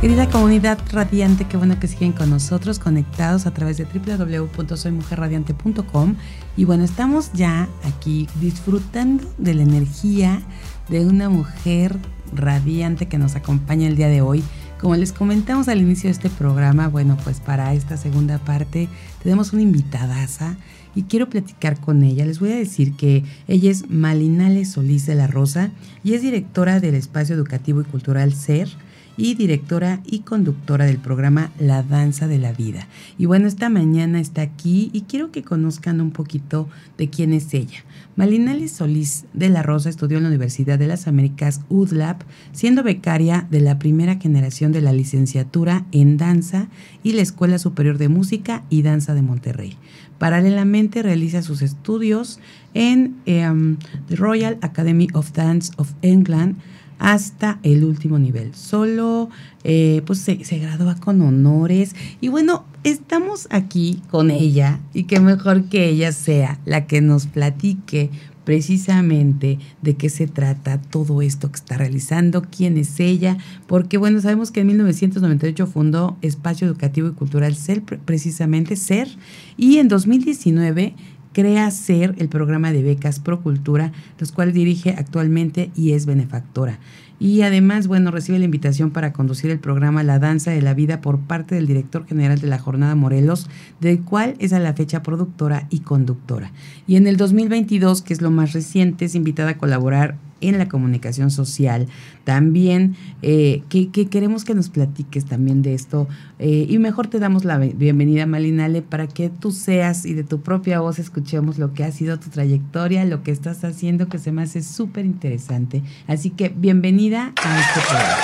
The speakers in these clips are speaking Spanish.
Querida comunidad radiante, qué bueno que siguen con nosotros, conectados a través de www.soymujerradiante.com. Y bueno, estamos ya aquí disfrutando de la energía de una mujer radiante que nos acompaña el día de hoy. Como les comentamos al inicio de este programa, bueno, pues para esta segunda parte tenemos una invitadaza y quiero platicar con ella. Les voy a decir que ella es Malinale Solís de la Rosa y es directora del Espacio Educativo y Cultural SER y directora y conductora del programa La Danza de la Vida. Y bueno, esta mañana está aquí y quiero que conozcan un poquito de quién es ella. Malinale Solís de la Rosa estudió en la Universidad de las Américas UDLAP, siendo becaria de la primera generación de la licenciatura en danza y la Escuela Superior de Música y Danza de Monterrey. Paralelamente realiza sus estudios en em, the Royal Academy of Dance of England, hasta el último nivel. Solo eh, pues se, gradúa con honores. Y bueno, estamos aquí con ella y qué mejor que ella sea la que nos platique precisamente de qué se trata todo esto que está realizando, quién es ella, porque bueno, sabemos que en 1998 fundó Espacio Educativo y Cultural CER, precisamente CER, y en 2019 crea SER, el programa de becas Pro Cultura, los cuales dirige actualmente y es benefactora. Y además, bueno, recibe la invitación para conducir el programa La Danza de la Vida por parte del director general de la Jornada Morelos, del cual es a la fecha productora y conductora. Y en el 2022, que es lo más reciente, es invitada a colaborar en la comunicación social. También eh, que, queremos que nos platiques también de esto. Eh, y mejor te damos la bienvenida, Malinale, para que tú seas y de tu propia voz escuchemos lo que ha sido tu trayectoria, lo que estás haciendo, que se me hace súper interesante. Así que bienvenida a este programa.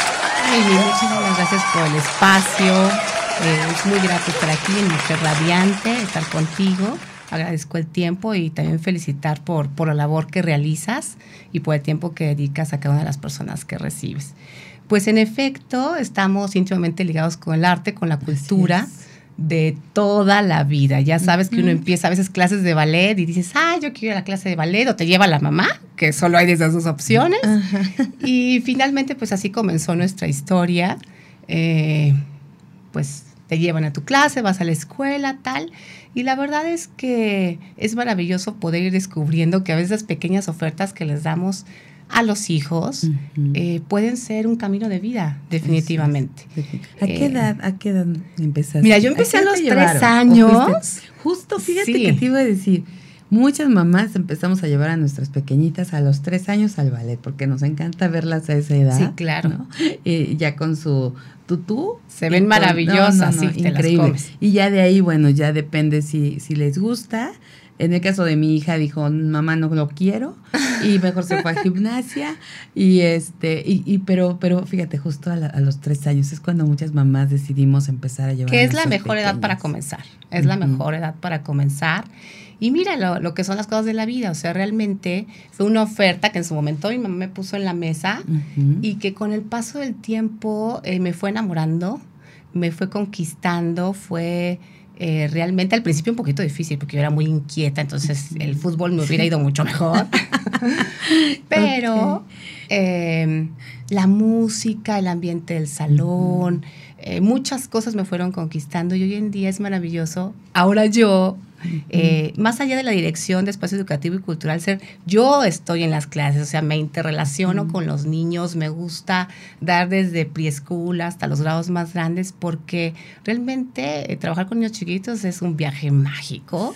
Ay, muchísimas gracias por el espacio. Eh, es muy grato estar aquí en Mujer Radiante, estar contigo agradezco el tiempo y también felicitar por, por la labor que realizas y por el tiempo que dedicas a cada una de las personas que recibes. Pues en efecto, estamos íntimamente ligados con el arte, con la cultura de toda la vida. Ya sabes que uno empieza a veces clases de ballet y dices, ah, yo quiero ir a la clase de ballet o te lleva la mamá, que solo hay de esas dos opciones. Y finalmente, pues así comenzó nuestra historia. Eh, pues te llevan a tu clase, vas a la escuela, tal. Y la verdad es que es maravilloso poder ir descubriendo que a veces pequeñas ofertas que les damos a los hijos eh, pueden ser un camino de vida, definitivamente. ¿A qué eh, edad, a qué edad empezaste? Mira, yo empecé a, los tres años. Justo, fíjate que te iba a decir, muchas mamás empezamos a llevar a nuestras pequeñitas a los tres años al ballet, porque nos encanta verlas a esa edad. Sí, claro. Eh, ya con su tutú. Se ven maravillosas, sí, increíble. Y ya de ahí, bueno, ya depende si, si les gusta. En el caso de mi hija dijo, mamá no lo quiero y mejor se fue a gimnasia y este y, y pero pero fíjate justo a, los tres años es cuando muchas mamás decidimos empezar a llevar. Que es la mejor edad para comenzar, es la mejor edad para comenzar y mira lo, que son las cosas de la vida, o sea, realmente fue una oferta que en su momento mi mamá me puso en la mesa y que con el paso del tiempo eh, me fue enamorando, me fue conquistando, fue... Eh, realmente al principio un poquito difícil porque yo era muy inquieta, entonces el fútbol me hubiera ido mucho mejor. Pero em, la música, el ambiente del salón, eh, muchas cosas me fueron conquistando y hoy en día es maravilloso. Ahora yo eh, más allá de la dirección de espacio educativo y cultural, ser, yo estoy en las clases, o sea, me interrelaciono con los niños, me gusta dar desde preschool hasta los grados más grandes, porque realmente eh, trabajar con niños chiquitos es un viaje mágico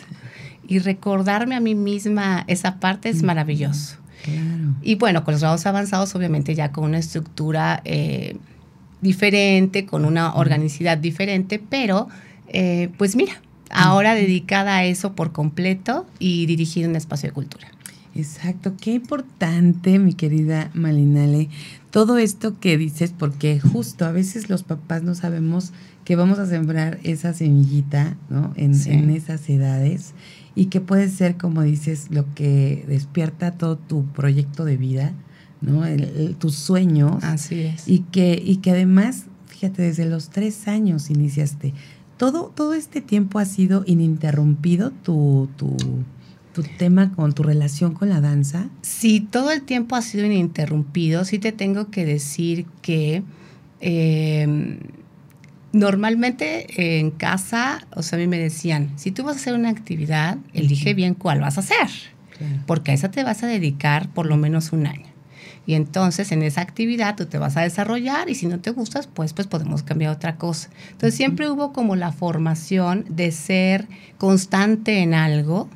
y recordarme a mí misma esa parte es maravilloso. Y bueno, con los grados avanzados, obviamente ya con una estructura eh, diferente, con una organicidad diferente, pero pues mira, ahora dedicada a eso por completo y dirigiendo un espacio de cultura. Exacto, qué importante, mi querida Malinale, todo esto que dices, porque justo a veces los papás no sabemos que vamos a sembrar esa semillita, ¿no? En, en esas edades y que puede ser, como dices, lo que despierta todo tu proyecto de vida, ¿no? tus sueños. Así es. Y que, y que además, fíjate, desde los tres años iniciaste. Todo, todo este tiempo ha sido ininterrumpido tu, tu, tu tema con tu relación con la danza? Sí, todo el tiempo ha sido ininterrumpido. Sí te tengo que decir que em, normalmente en casa, o sea, a mí me decían, si tú vas a hacer una actividad, elige bien cuál vas a hacer, porque a esa te vas a dedicar por lo menos un año. Y entonces en esa actividad tú te vas a desarrollar y si no te gustas, pues, pues podemos cambiar otra cosa. Entonces siempre hubo como la formación de ser constante en algo,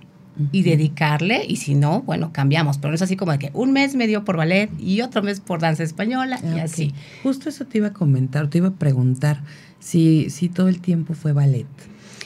y dedicarle, y si no, bueno, cambiamos, pero no es así como de que un mes me dio por ballet y otro mes por danza española y así. Justo eso te iba a comentar, te iba a preguntar si, si todo el tiempo fue ballet.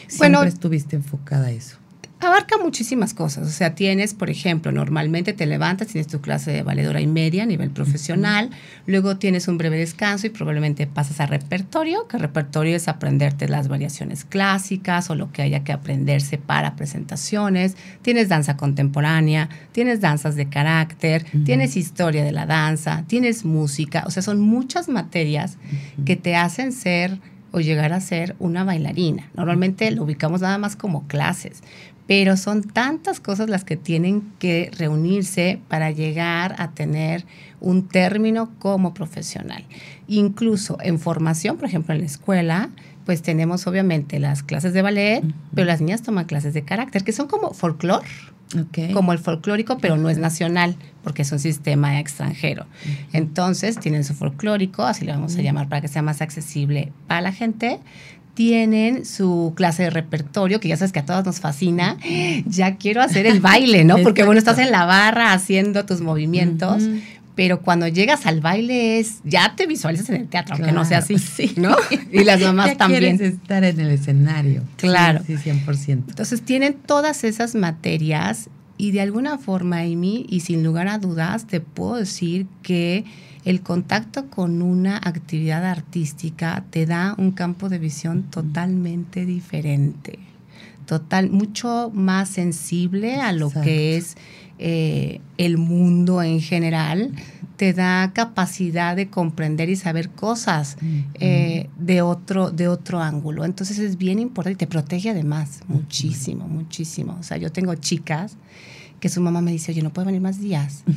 Siempre bueno, estuviste enfocada a eso abarca muchísimas cosas. O sea, tienes, por ejemplo, normalmente te levantas, tienes tu clase de valedora y media a nivel profesional, luego tienes un breve descanso y probablemente pasas a repertorio, que repertorio es aprenderte las variaciones clásicas o lo que haya que aprenderse para presentaciones. Tienes danza contemporánea, tienes danzas de carácter, tienes historia de la danza, tienes música. O sea, son muchas materias que te hacen ser o llegar a ser una bailarina. Normalmente lo ubicamos nada más como clases, pero son tantas cosas las que tienen que reunirse para llegar a tener un término como profesional. Incluso en formación, por ejemplo, en la escuela, pues tenemos obviamente las clases de ballet, pero las niñas toman clases de carácter, que son como folclore, como el folclórico, pero no es nacional, porque es un sistema extranjero. Entonces, tienen su folclórico, así le vamos a llamar para que sea más accesible para la gente tienen su clase de repertorio, que ya sabes que a todas nos fascina. Ya quiero hacer el baile, ¿no? Porque bueno, estás en la barra haciendo tus movimientos, pero cuando llegas al baile es, ya te visualizas en el teatro, aunque no sea así, ¿no? Y las mamás ya también. Quieres estar en el escenario. Claro. Sí, 100%. Entonces tienen todas esas materias y de alguna forma, Amy, y sin lugar a dudas, te puedo decir que el contacto con una actividad artística te da un campo de visión totalmente diferente, total, mucho más sensible a lo que es eh, el mundo en general, te da capacidad de comprender y saber cosas eh, de, otro, de otro ángulo. Entonces es bien importante y te protege además muchísimo, muchísimo. O sea, yo tengo chicas que su mamá me dice, oye, no puedo venir más días.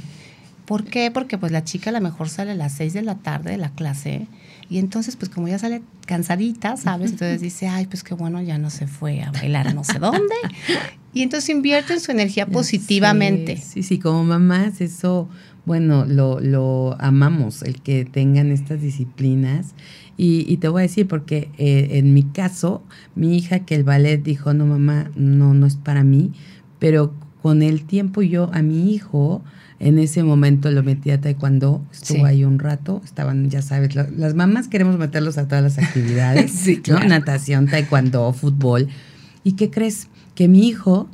¿Por qué? Porque pues la chica a lo mejor sale a las 6 de la tarde de la clase y entonces pues como ya sale cansadita, ¿sabes? Entonces dice, ay, pues qué bueno, ya no se fue a bailar a no sé dónde. Y entonces invierte en su energía positivamente. Sí, sí, como mamás eso, bueno, lo, lo amamos, el que tengan estas disciplinas. Y, te voy a decir, porque eh, en mi caso, mi hija que el ballet dijo, no mamá, no, no es para mí, pero con el tiempo yo a mi hijo en ese momento lo metí a taekwondo, estuvo ahí un rato, estaban, ya sabes, las mamás queremos meterlos a todas las actividades, sí, Natación, taekwondo, fútbol. ¿Y qué crees? Que mi hijo,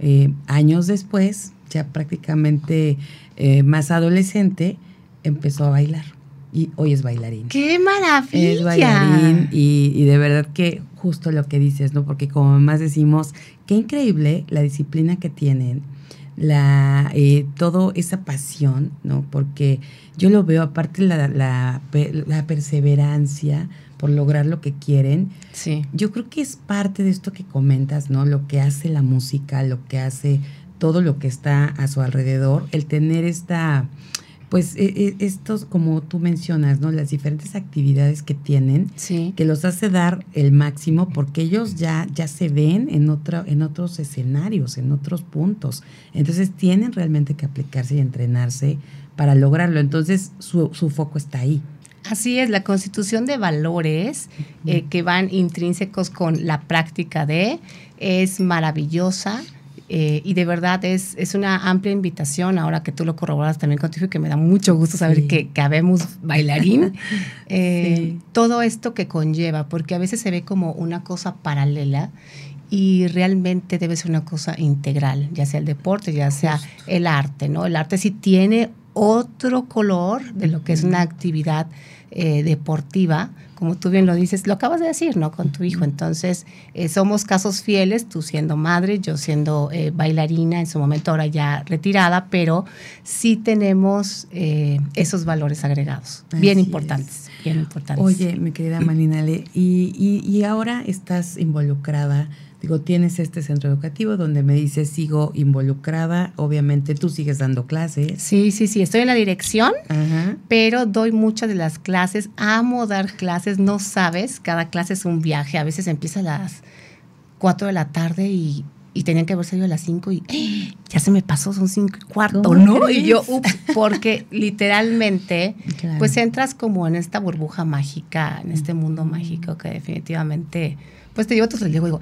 eh, años después, ya prácticamente eh, más adolescente, empezó a bailar. Y hoy es bailarín. ¡Qué maravilla! Es bailarín y, y de verdad que justo lo que dices, ¿no? Porque como mamás decimos, qué increíble la disciplina que tienen la eh, todo esa pasión, ¿no? Porque yo lo veo, aparte la, la, la, perseverancia por lograr lo que quieren. Sí. Yo creo que es parte de esto que comentas, ¿no? Lo que hace la música, lo que hace todo lo que está a su alrededor, el tener esta pues e, e, estos, como tú mencionas, ¿no? Las diferentes actividades que tienen, que los hace dar el máximo porque ellos ya, ya se ven en, otro, en otros escenarios, en otros puntos. Entonces tienen realmente que aplicarse y entrenarse para lograrlo. Entonces su, su foco está ahí. Así es, la constitución de valores eh, que van intrínsecos con la práctica de es maravillosa eh, y de verdad es, es una amplia invitación, ahora que tú lo corroboras también contigo, y que me da mucho gusto saber que, que habemos bailarín, eh, todo esto que conlleva, porque a veces se ve como una cosa paralela y realmente debe ser una cosa integral, ya sea el deporte, ya sea el arte, ¿no? El arte sí tiene otro color de lo que es una actividad eh, deportiva, como tú bien lo dices, lo acabas de decir, ¿no? Con tu hijo. Entonces, eh, somos casos fieles, tú siendo madre, yo siendo eh, bailarina, en su momento ahora ya retirada, pero sí tenemos esos valores agregados, bien importantes, bien importantes. Oye, mi querida Malinale, y, y, y ahora estás involucrada Digo, tienes este centro educativo donde me dices, sigo involucrada, obviamente tú sigues dando clases. Sí, sí, sí, estoy en la dirección, pero doy muchas de las clases, amo dar clases, no sabes, cada clase es un viaje, a veces empieza a las 4 de la tarde y, tenían que haber salido a las 5 y ¡ah! ya se me pasó, son 5 y cuarto, ¿no? Y yo, ups, porque literalmente, pues entras como en esta burbuja mágica, en este mundo mágico que definitivamente pues te llevo tu y digo,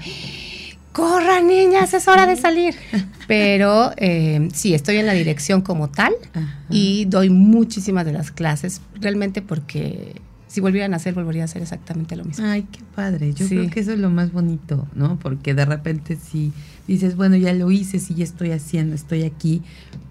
corra niñas, es hora de salir. Pero eh, sí, estoy en la dirección como tal y doy muchísimas de las clases, realmente porque si volvieran a hacer, volvería a hacer exactamente lo mismo. Ay, qué padre. Yo creo que eso es lo más bonito, ¿no? Porque de repente si dices, bueno, ya lo hice, sí, ya estoy haciendo, estoy aquí,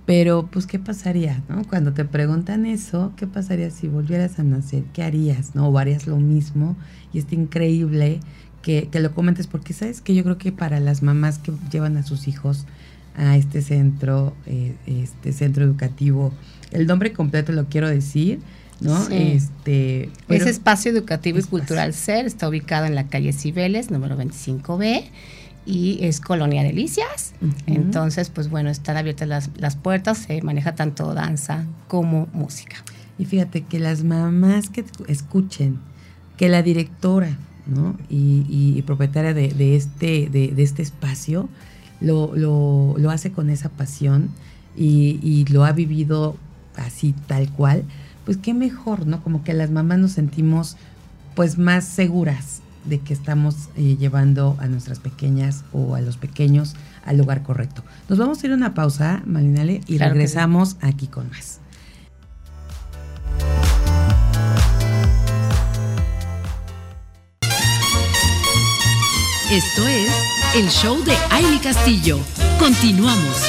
pero pues, ¿qué pasaría, no? Cuando te preguntan eso, ¿qué pasaría si volvieras a nacer? ¿Qué harías, no? ¿O harías lo mismo? Y está increíble que, lo comentes, porque sabes que yo creo que para las mamás que llevan a sus hijos a este centro, eh, este centro educativo, el nombre completo lo quiero decir, ¿no? Este, Ese espacio educativo y cultural SER está ubicado en la calle Cibeles, número 25B, y es Colonia Delicias. Entonces, pues bueno, están abiertas las, las puertas, se maneja tanto danza como música. Y fíjate que las mamás que escuchen que la directora ¿no? y, propietaria de, este, de, este espacio, lo, lo, hace con esa pasión y, lo ha vivido así tal cual, pues qué mejor, ¿no? Como que las mamás nos sentimos pues más seguras de que estamos eh, llevando a nuestras pequeñas o a los pequeños al lugar correcto. Nos vamos a ir a una pausa, Malinale, y regresamos aquí con más. Esto es el show de Aile Castillo. Continuamos.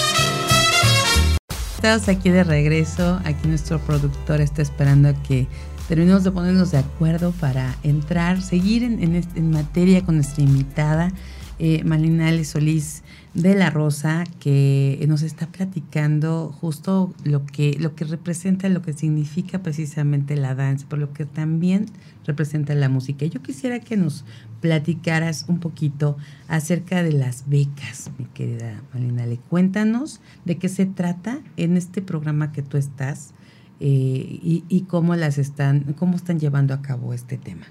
Estamos aquí de regreso. Aquí nuestro productor está esperando a que terminemos de ponernos de acuerdo para entrar, seguir en, materia con nuestra invitada, eh, Malinale Solís de la Rosa, que nos está platicando justo lo que, lo que representa, lo que significa precisamente la danza, pero lo que también representa la música. Yo quisiera que nos platicaras un poquito acerca de las becas, mi querida Malinale. Cuéntanos de qué se trata en este programa que tú estás eh, y, cómo las están, cómo están llevando a cabo este tema.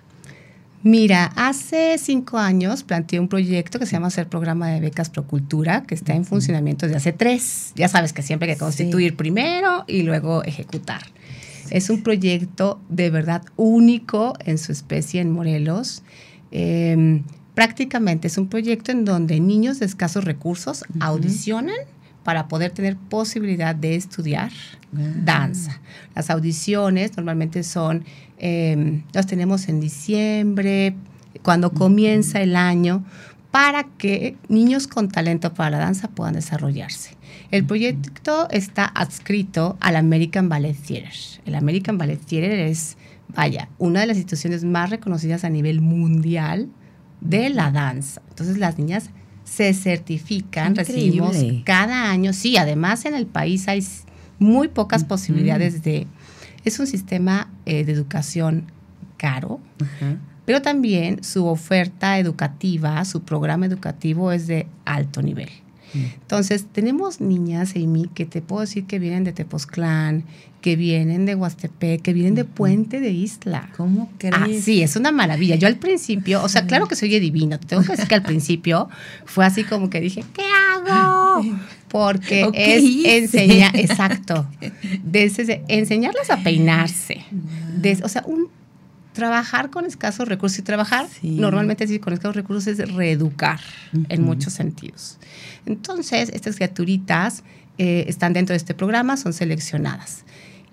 Mira, hace cinco años planteé un proyecto que se llama Ser Programa de Becas Procultura, que está en funcionamiento desde hace tres. Ya sabes que siempre hay que constituir primero y luego ejecutar. Es un proyecto de verdad único en su especie en Morelos. Em, prácticamente es un proyecto en donde niños de escasos recursos audicionan para poder tener posibilidad de estudiar ah. danza. Las audiciones normalmente son, eh, las tenemos en diciembre, cuando comienza el año, para que niños con talento para la danza puedan desarrollarse. El proyecto está adscrito al American Ballet Theater. El American Ballet Theater es vaya, una de las instituciones más reconocidas a nivel mundial de la danza. Entonces las niñas se certifican, recibimos cada año, sí, además en el país hay muy pocas posibilidades de... Es un sistema eh, de educación caro, pero también su oferta educativa, su programa educativo es de alto nivel. Entonces, tenemos niñas, Amy, que te puedo decir que vienen de Tepoztlán, que vienen de Huastepec, que vienen de Puente de Isla. ¿Cómo crees? Ah, sí, es una maravilla. Yo al principio, o sea, claro que soy divino, tengo que decir que al principio fue así como que dije, ¿qué hago? Porque es enseñar, exacto, de, enseñarlas a peinarse. o sea, un trabajar con escasos recursos y trabajar normalmente sí, con escasos recursos es reeducar en muchos sentidos. Entonces, estas criaturitas eh, están dentro de este programa, son seleccionadas.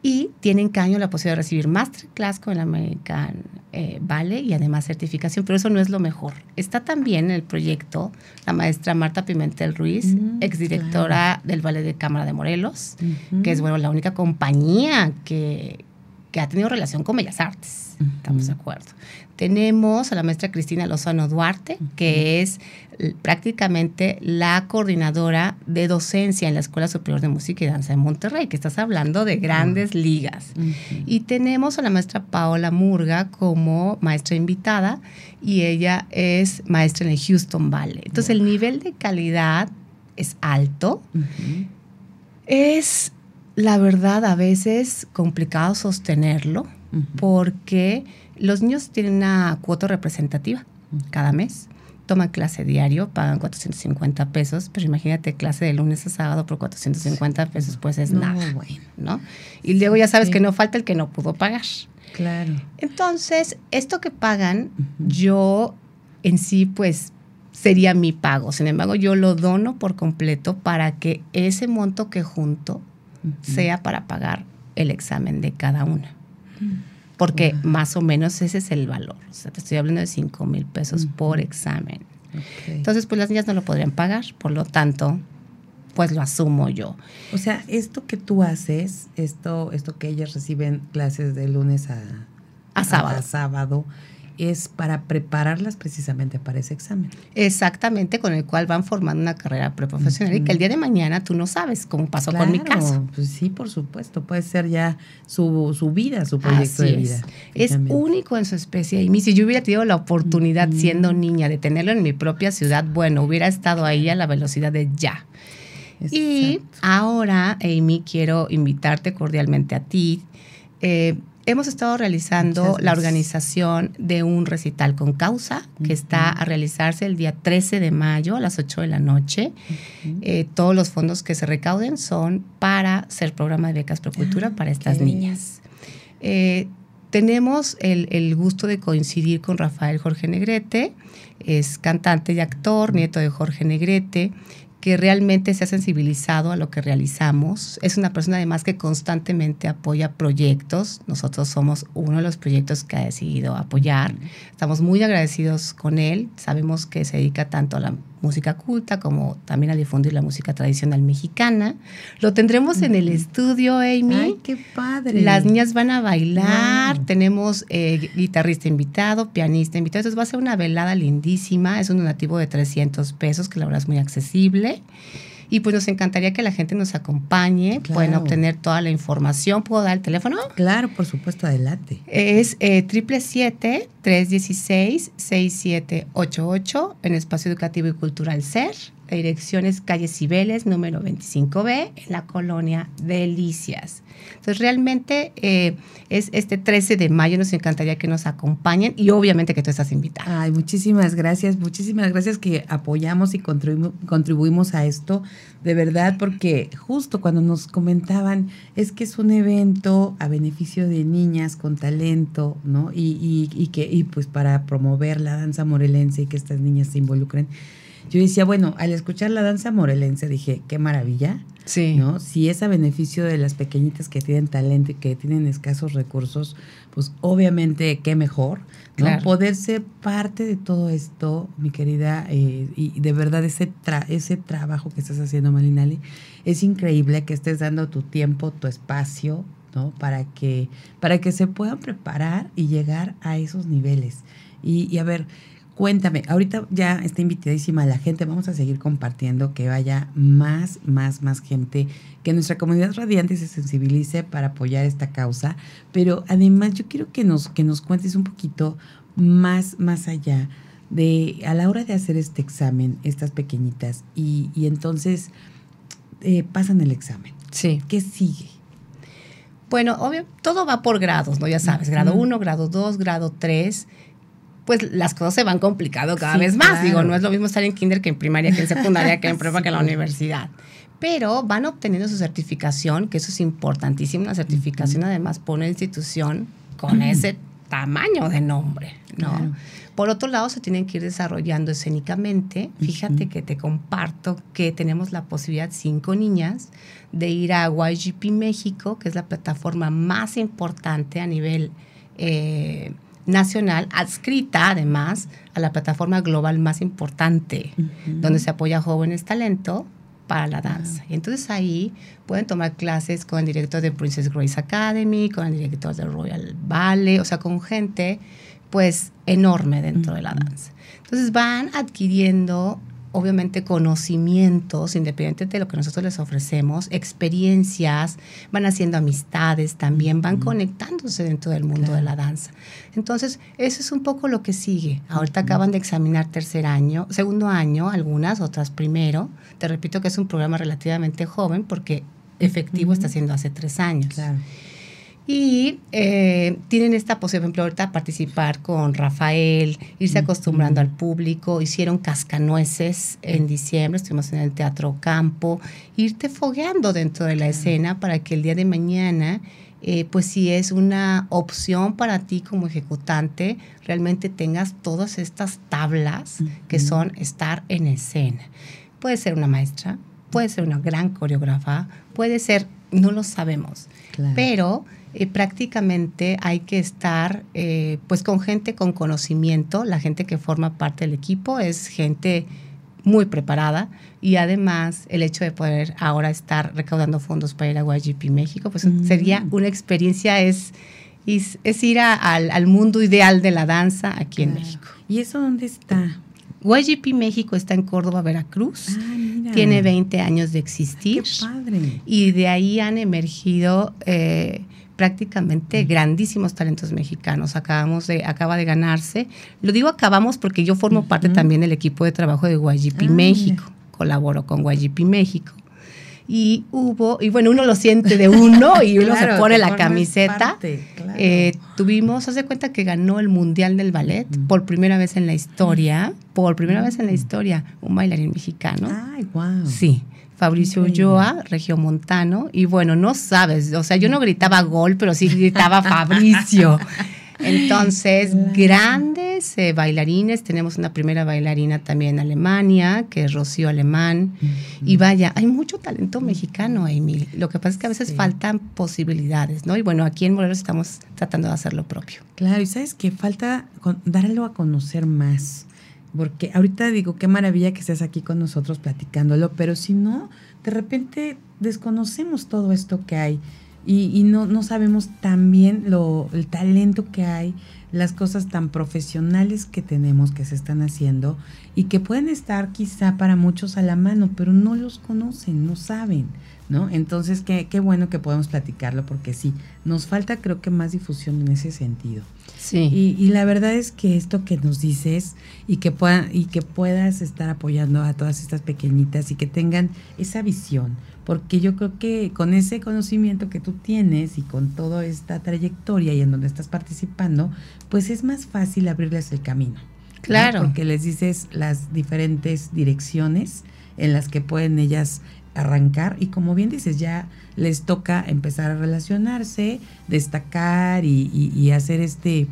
Y tienen cada año la posibilidad de recibir masterclass con el American eh, vale y además certificación, pero eso no es lo mejor. Está también en el proyecto la maestra Marta Pimentel Ruiz, Mm, exdirectora del Ballet de Cámara de Morelos, que es bueno, la única compañía que, que ha tenido relación con Bellas Artes. Estamos de acuerdo. Tenemos a la maestra Cristina Lozano Duarte, que es l- prácticamente la coordinadora de docencia en la Escuela Superior de Música y Danza de Monterrey, que estás hablando de grandes ligas. Y tenemos a la maestra Paola Murga como maestra invitada y ella es maestra en el Houston Ballet. Entonces el nivel de calidad es alto. Es, la verdad, a veces complicado sostenerlo porque los niños tienen una cuota representativa cada mes. Toman clase diario, pagan 450 pesos, pero imagínate clase de lunes a sábado por 450 pesos, pues es No, nada, bueno, ¿no? Y luego ya sabes Sí. que no falta el que no pudo pagar. claro. Entonces, esto que pagan, yo en sí, pues, sería mi pago. Sin embargo, yo lo dono por completo para que ese monto que junto Sea para pagar el examen de cada una. Porque Wow. más o menos ese es el valor. O sea, te estoy hablando de 5 mil pesos por examen. Entonces, pues las niñas no lo podrían pagar. Por lo tanto, pues lo asumo yo. O sea, esto que tú haces, esto, esto que ellas reciben clases de lunes a, A sábado. a sábado, es para prepararlas precisamente para ese examen. Exactamente, con el cual van formando una carrera preprofesional y que el día de mañana tú no sabes, cómo pasó con mi caso. Pues sí, por supuesto. Puede ser ya su, su vida, su proyecto Así de vida. es. Único en su especie. Y si yo hubiera tenido la oportunidad siendo niña de tenerlo en mi propia ciudad, bueno, hubiera estado ahí a la velocidad de ya. Y ahora, Amy, quiero invitarte cordialmente a ti. Eh, hemos estado realizando la organización de un recital con causa que está a realizarse el día 13 de mayo a las 8 de la noche. Eh, todos los fondos que se recauden son para ser programa de becas Procultura Ah, para estas niñas. Eh, tenemos el, el gusto de coincidir con Rafael Jorge Negrete, es cantante y actor, nieto de Jorge Negrete, que realmente se ha sensibilizado a lo que realizamos. Es una persona además que constantemente apoya proyectos. Nosotros somos uno de los proyectos que ha decidido apoyar. Estamos muy agradecidos con él. Sabemos que se dedica tanto a la música culta como también a difundir la música tradicional mexicana. Lo tendremos en el estudio, Amy. Ay, qué padre. Las niñas van a bailar, Wow. tenemos eh, guitarrista invitado, pianista invitado, entonces va a ser una velada lindísima, es un donativo de 300 pesos, que la verdad es muy accesible. Y pues nos encantaría que la gente nos acompañe, pueden Claro. obtener toda la información. ¿Puedo dar el teléfono? Claro, por supuesto, adelante. Es eh, 777-316-6788 en Espacio Educativo y Cultural SER. La dirección es calle Cibeles, número 25B, en la colonia Delicias. Entonces, realmente eh, es este 13 de mayo. Nos encantaría que nos acompañen y obviamente que tú estás invitada. Ay, muchísimas gracias, muchísimas gracias que apoyamos y contribu- contribuimos a esto, de verdad, porque justo cuando nos comentaban, es que es un evento a beneficio de niñas con talento, ¿no? Y, y, y que, y pues para promover la danza morelense y que estas niñas se involucren. Yo decía, bueno, al escuchar la danza morelense dije, qué maravilla, Sí. ¿no? Si es a beneficio de las pequeñitas que tienen talento y que tienen escasos recursos, pues obviamente qué mejor, ¿no? Claro. Poder ser parte de todo esto, mi querida, eh, y de verdad ese, tra- ese trabajo que estás haciendo, Malinali, es increíble que estés dando tu tiempo, tu espacio, ¿no? Para que, para que se puedan preparar y llegar a esos niveles. Y, y a ver, Cuéntame, ahorita ya está invitadísima la gente, vamos a seguir compartiendo, que vaya más, más, más gente, que nuestra comunidad radiante se sensibilice para apoyar esta causa, pero además yo quiero que nos, que nos cuentes un poquito más, más allá de a la hora de hacer este examen, estas pequeñitas, y, y entonces eh, pasan el examen. Sí. ¿Qué sigue? Bueno, obvio, todo va por grados, ¿no? Ya sabes, grado Ujú. 1, grado 2, grado 3. Pues las cosas se van complicando cada Sí, vez más. claro. Digo, no es lo mismo estar en kinder que en primaria, que en secundaria, que en prepa, que en la universidad. Pero van obteniendo su certificación, que eso es importantísimo, una certificación además por una institución con ese tamaño de nombre, ¿no? Claro. Por otro lado, se tienen que ir desarrollando escénicamente. Fíjate que te comparto que tenemos la posibilidad, cinco niñas, de ir a YGP México, que es la plataforma más importante a nivel eh, nacional, adscrita además a la plataforma global más importante, donde se apoya a jóvenes talento para la danza. Y entonces ahí pueden tomar clases con el director de Princess Grace Academy, con el director de Royal Ballet, o sea, con gente pues enorme dentro de la danza. Entonces van adquiriendo obviamente conocimientos, independientemente de lo que nosotros les ofrecemos, experiencias, van haciendo amistades también, van conectándose dentro del mundo de la danza. Entonces, eso es un poco lo que sigue. Ahorita acaban de examinar tercer año, segundo año, algunas, otras primero. Te repito que es un programa relativamente joven porque efectivo está siendo hace tres años. Claro y eh, tienen esta posibilidad, ahorita participar con Rafael, irse acostumbrando al público, hicieron cascanueces en diciembre, estuvimos en el Teatro Campo, irte fogueando dentro de la escena para que el día de mañana, eh, pues si es una opción para ti como ejecutante, realmente tengas todas estas tablas que son estar en escena. Puede ser una maestra, puede ser una gran coreógrafa, puede ser, no lo sabemos, pero eh, prácticamente hay que estar eh, pues con gente con conocimiento, la gente que forma parte del equipo es gente muy preparada y además el hecho de poder ahora estar recaudando fondos para ir a YGP México, pues mm. sería una experiencia, es, es, ir al, mundo ideal de la danza aquí en México. ¿Y eso dónde está? YGP México está en Córdoba, Veracruz. Ah, Tiene 20 años de existir. Qué padre. Y de ahí han emergido eh, prácticamente grandísimos talentos mexicanos. Acabamos de, acaba de ganarse. Lo digo acabamos porque yo formo parte también del equipo de trabajo de YGP ah, México. Colaboro con YGP México. Y hubo, y bueno, uno lo siente de uno y uno se pone la camiseta. Eh, tuvimos, hace cuenta que ganó el Mundial del Ballet por primera vez en la historia, por primera vez en la historia, un bailarín mexicano. Ay, wow. Sí. Fabricio Ulloa, regiomontano, y bueno, no sabes, o sea, yo no gritaba gol, pero sí gritaba Fabricio. Entonces, grandes eh, bailarines, tenemos una primera bailarina también en Alemania, que es Rocío Alemán, y vaya, hay mucho talento mexicano, Emil. Lo que pasa es que a veces faltan posibilidades, ¿no? Y bueno, aquí en Morelos estamos tratando de hacer lo propio. Claro, y sabes que falta darlo a conocer más porque ahorita digo, qué maravilla que estés aquí con nosotros platicándolo, pero si no, de repente desconocemos todo esto que hay y, no, no sabemos también lo, el talento que hay, las cosas tan profesionales que tenemos que se están haciendo y que pueden estar quizá para muchos a la mano, pero no los conocen, no saben. ¿No? Entonces, qué, qué bueno que podemos platicarlo porque sí, nos falta creo que más difusión en ese sentido. Sí. Y, y, la verdad es que esto que nos dices y que, puedan, y que puedas estar apoyando a todas estas pequeñitas y que tengan esa visión, porque yo creo que con ese conocimiento que tú tienes y con toda esta trayectoria y en donde estás participando, pues es más fácil abrirles el camino. Claro. Porque les dices las diferentes direcciones en las que pueden ellas arrancar y como bien dices, ya les toca empezar a relacionarse, destacar y, hacer este,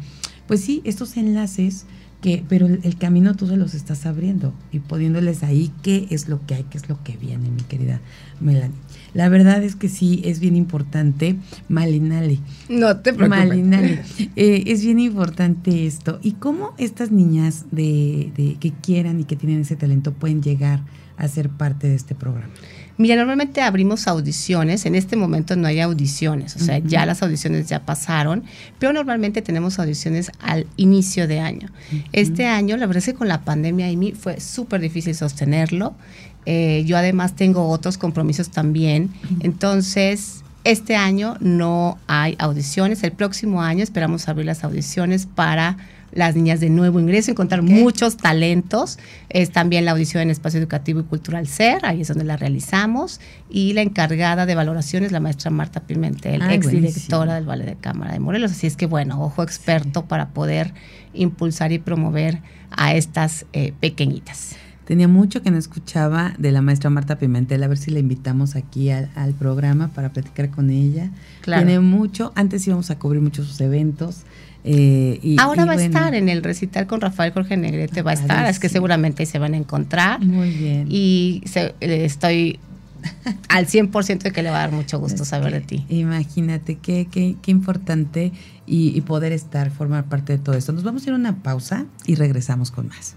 pues sí, estos enlaces que, pero el, camino tú se los estás abriendo y poniéndoles ahí qué es lo que hay, qué es lo que viene, mi querida Melanie. La verdad es que sí, es bien importante, Malinale. No te preocupes. Malinale. Eh, es bien importante esto. ¿Y cómo estas niñas de, de, que quieran y que tienen ese talento pueden llegar a ser parte de este programa? Mira, normalmente abrimos audiciones, en este momento no hay audiciones, o sea, ya las audiciones ya pasaron, pero normalmente tenemos audiciones al inicio de año. Este año, la verdad es que con la pandemia, Amy, fue súper difícil sostenerlo. Eh, yo además tengo otros compromisos también, entonces este año no hay audiciones, el próximo año esperamos abrir las audiciones para las niñas de nuevo ingreso, encontrar muchos talentos. Es también la audición en Espacio Educativo y Cultural SER, ahí es donde la realizamos. Y la encargada de evaluación es la maestra Marta Pimentel, ex directora del Ballet de Cámara de Morelos. Así es que, bueno, ojo experto para poder impulsar y promover a estas eh, pequeñitas. Tenía mucho que no escuchaba de la maestra Marta Pimentel, a ver si la invitamos aquí al, programa para platicar con ella. Tiene mucho, antes íbamos a cubrir muchos sus eventos, eh, y, Ahora va a estar en el recital con Rafael Jorge Negrete, va a estar, es que seguramente se van a encontrar. Muy bien. Y estoy al 100% de que le va a dar mucho gusto saber de ti. Imagínate qué, qué, qué importante y, y poder estar, formar parte de todo esto. Nos vamos a ir a una pausa y regresamos con más.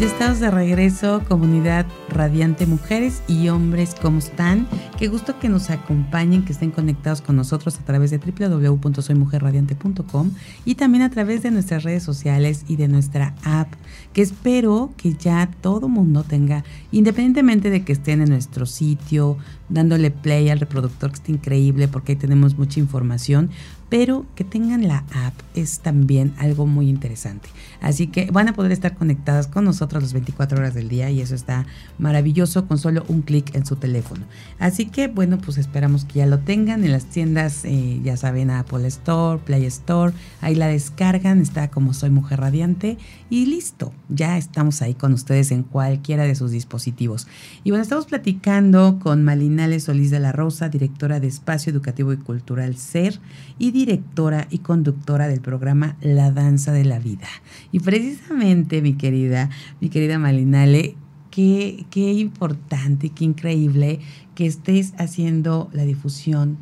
Ya estamos de regreso, comunidad radiante mujeres y hombres, ¿cómo están? Qué gusto que nos acompañen, que estén conectados con nosotros a través de www.soymujerradiante.com y también a través de nuestras redes sociales y de nuestra app, que espero que ya todo mundo tenga, independientemente de que estén en nuestro sitio, dándole play al reproductor, que está increíble porque ahí tenemos mucha información, pero que tengan la app es también algo muy interesante. Así que van a poder estar conectadas con nosotros las 24 horas del día y eso está maravilloso con solo un clic en su teléfono. Así que bueno, pues esperamos que ya lo tengan en las tiendas, eh, ya saben, Apple Store, Play Store, ahí la descargan, está como Soy Mujer Radiante y listo, ya estamos ahí con ustedes en cualquiera de sus dispositivos. Y bueno, estamos platicando con Malinale Solís de la Rosa, directora de Espacio Educativo y Cultural SER y directora y conductora del programa La Danza de la Vida. Y precisamente, mi querida, mi querida Malinale, qué, qué importante, qué increíble que estés haciendo la difusión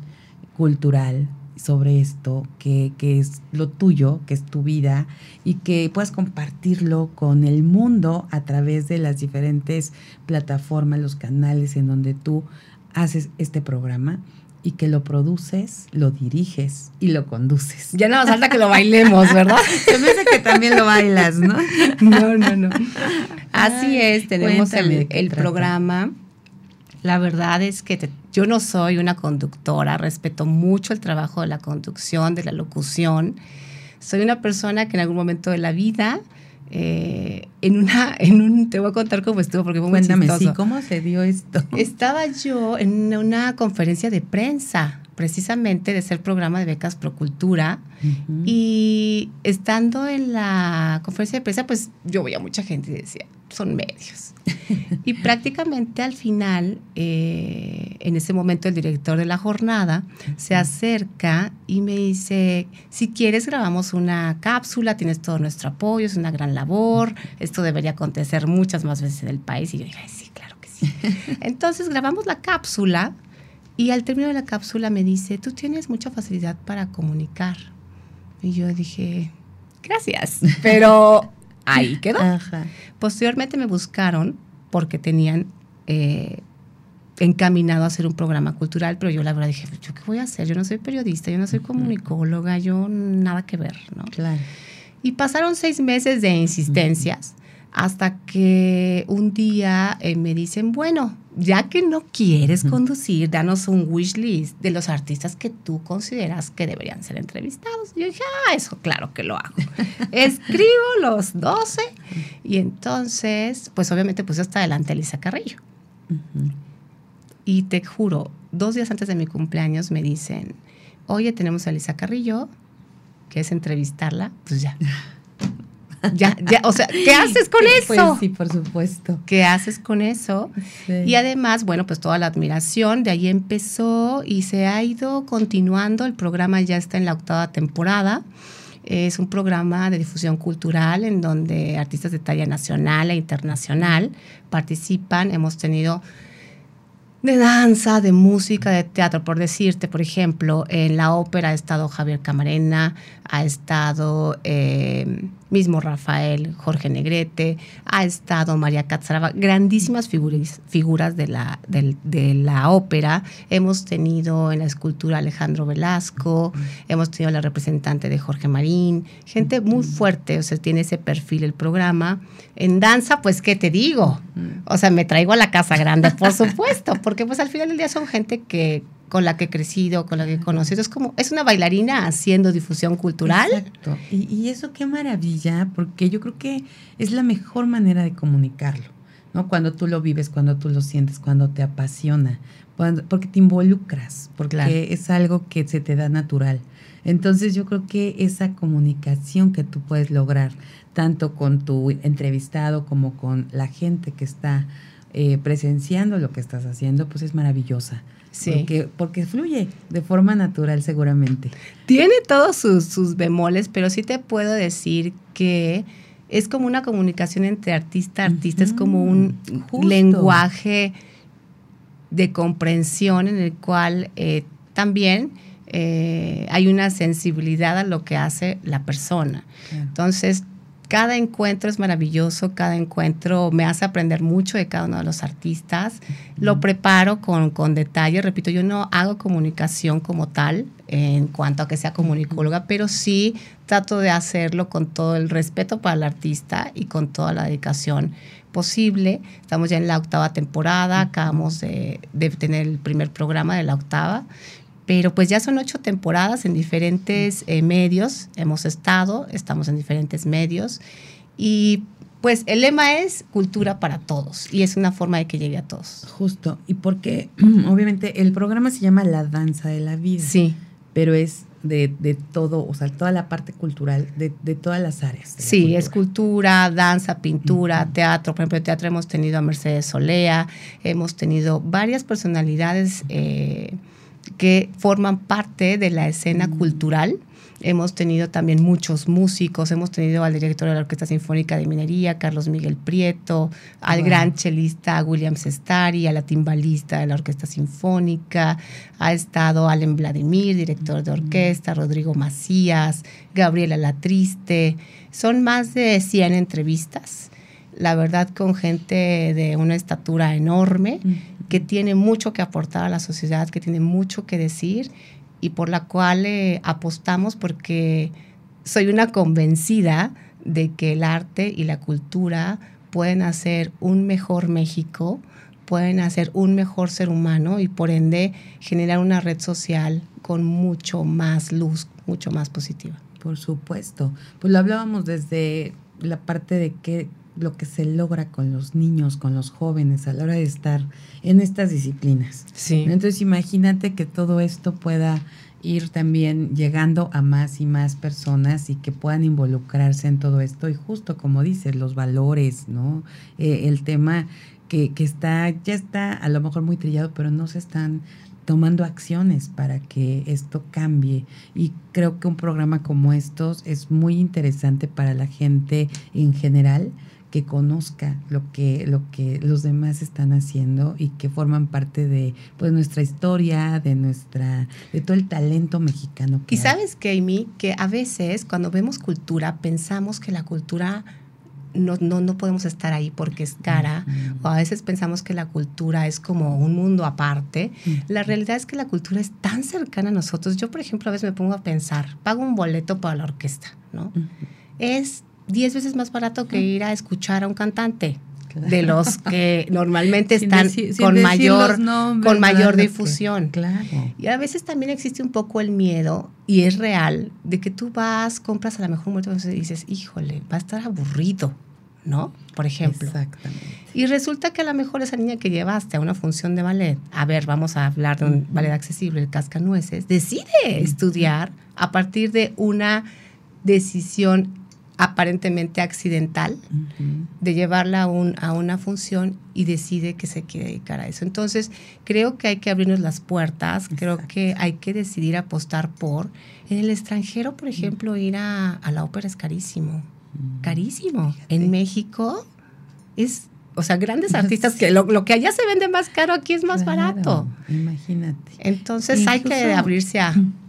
cultural sobre esto, que, que, es lo tuyo, que es tu vida, y que puedas compartirlo con el mundo a través de las diferentes plataformas, los canales en donde tú haces este programa y que lo produces, lo diriges y lo conduces. Ya no nos falta que lo bailemos, ¿verdad? Se me hace que también lo bailas, ¿no? No, no, no. Así es, tenemos el, el programa. La verdad es que te, yo no soy una conductora, respeto mucho el trabajo de la conducción, de la locución. Soy una persona que en algún momento de la vida eh, en una, en un, te voy a contar cómo estuvo porque fue muy Cuéntame, sí, ¿cómo se dio esto? Estaba yo en una conferencia de prensa, precisamente de ser programa de becas Procultura, uh -huh. y estando en la conferencia de prensa, pues yo veía mucha gente y decía, son medios. y prácticamente al final, eh, en ese momento el director de la jornada se acerca y me dice, si quieres grabamos una cápsula, tienes todo nuestro apoyo, es una gran labor, esto debería acontecer muchas más veces en el país. Y yo dije, sí, claro que sí. Entonces grabamos la cápsula y al término de la cápsula me dice, tú tienes mucha facilidad para comunicar. Y yo dije, gracias, pero ahí quedó. Ajá. Posteriormente me buscaron porque tenían eh, encaminado a hacer un programa cultural, pero yo la verdad dije, ¿yo qué voy a hacer? Yo no soy periodista, yo no soy comunicóloga, yo nada que ver, ¿no? Claro. Y pasaron seis meses de insistencias hasta que un día eh, me dicen, bueno, ya que no quieres conducir, danos un wish list de los artistas que tú consideras que deberían ser entrevistados. Y yo dije, ah, eso claro que lo hago. Escribo los 12 y entonces, pues obviamente puse hasta adelante a Elisa Carrillo. Uh -huh. Y te juro, dos días antes de mi cumpleaños me dicen, oye, tenemos a Elisa Carrillo, que es entrevistarla, pues ya. Ya, ya, o sea, ¿qué haces con eso? Pues sí, por supuesto. ¿Qué haces con eso? Sí. Y además, bueno, pues toda la admiración, de ahí empezó y se ha ido continuando, el programa ya está en la octava temporada. Es un programa de difusión cultural en donde artistas de talla nacional e internacional participan. Hemos tenido de danza, de música, de teatro, por decirte, por ejemplo, en la ópera ha estado Javier Camarena, ha estado eh, mismo Rafael, Jorge Negrete, ha estado María Catzaraba, grandísimas figuras, figuras de, la, de, de, la ópera. Hemos tenido en la escultura Alejandro Velasco, hemos tenido la representante de Jorge Marín, gente muy fuerte, o sea, tiene ese perfil el programa. En danza, pues, ¿qué te digo? O sea, me traigo a la casa grande, por supuesto, porque pues al final del día son gente que con la que he crecido, con la que he conocido. Es como, es una bailarina haciendo difusión cultural. Exacto. Y, y, eso qué maravilla, porque yo creo que es la mejor manera de comunicarlo. ¿no? Cuando tú lo vives, cuando tú lo sientes, cuando te apasiona, porque te involucras, porque es algo que se te da natural. Entonces yo creo que esa comunicación que tú puedes lograr, tanto con tu entrevistado como con la gente que está eh, presenciando lo que estás haciendo, pues es maravillosa. Sí. Porque, porque fluye de forma natural seguramente. Tiene todos sus, sus bemoles, pero sí te puedo decir que es como una comunicación entre artista artista, es como un lenguaje de comprensión en el cual eh, también eh, hay una sensibilidad a lo que hace la persona. Entonces, cada encuentro es maravilloso, cada encuentro me hace aprender mucho de cada uno de los artistas. Lo preparo con, con, detalle. Repito, yo no hago comunicación como tal en cuanto a que sea comunicóloga, pero sí trato de hacerlo con todo el respeto para el artista y con toda la dedicación posible. Estamos ya en la octava temporada, acabamos de, de tener el primer programa de la octava pero pues ya son ocho temporadas en diferentes eh, medios, hemos estado, estamos en diferentes medios y pues el lema es cultura para todos y es una forma de que llegue a todos. Justo, y porque obviamente el programa se llama La Danza de la Vida. Sí. Pero es de, de todo, o sea, toda la parte cultural, de, de todas las áreas. Sí, es cultura, danza, pintura, teatro. Por ejemplo, en teatro hemos tenido a Mercedes Solea, hemos tenido varias personalidades. Eh, que forman parte de la escena mm. cultural. Hemos tenido también muchos músicos, hemos tenido al director de la Orquesta Sinfónica de Minería, Carlos Miguel Prieto, al gran chelista William Sestari, a la timbalista de la Orquesta Sinfónica, ha estado Allen Vladimir, director de mm. orquesta, Rodrigo Macías, Gabriela Latriste. Son más de 100 entrevistas, la verdad con gente de una estatura enorme que tiene mucho que aportar a la sociedad, que tiene mucho que decir y por la cual eh, apostamos porque soy una convencida de que el arte y la cultura pueden hacer un mejor México, pueden hacer un mejor ser humano y por ende generar una red social con mucho más luz, mucho más positiva. Por supuesto. Pues lo hablábamos desde la parte de que lo que se logra con los niños, con los jóvenes a la hora de estar en estas disciplinas. Sí. Entonces imagínate que todo esto pueda ir también llegando a más y más personas y que puedan involucrarse en todo esto y justo como dices, los valores, ¿no? Eh, el tema que, que está, ya está a lo mejor muy trillado, pero no se están tomando acciones para que esto cambie. Y creo que un programa como estos es muy interesante para la gente en general que conozca lo que, lo que los demás están haciendo y que forman parte de pues nuestra historia, de nuestra, de todo el talento mexicano. y sabes que Amy, que a veces cuando vemos cultura pensamos que la cultura no, no, no podemos estar ahí porque es cara, o a veces pensamos que la cultura es como un mundo aparte. La realidad es que la cultura es tan cercana a nosotros. Yo, por ejemplo, a veces me pongo a pensar, pago un boleto para la orquesta, ¿no? Es 10 veces más barato que ir a escuchar a un cantante. de los que normalmente están con mayor con mayor difusión. claro. Y a veces también existe un poco el miedo y es real de que tú vas, compras a la mejor muerte y dices, "Híjole, va a estar aburrido." ¿No? Por ejemplo. Exactamente. Y resulta que a lo mejor esa niña que llevaste a una función de ballet, a ver, vamos a hablar de un ballet accesible, el Cascanueces, decide estudiar a partir de una decisión aparentemente accidental de llevarla a, un, a, una función y decide que se quiere dedicar a eso. Entonces, creo que hay que abrirnos las puertas, creo que hay que decidir apostar por. En el extranjero, por ejemplo, ir a, a la ópera es carísimo, carísimo. En México es, o sea, grandes artistas que lo, lo, que allá se vende más caro, aquí es más barato. Imagínate. Entonces hay que abrirse a...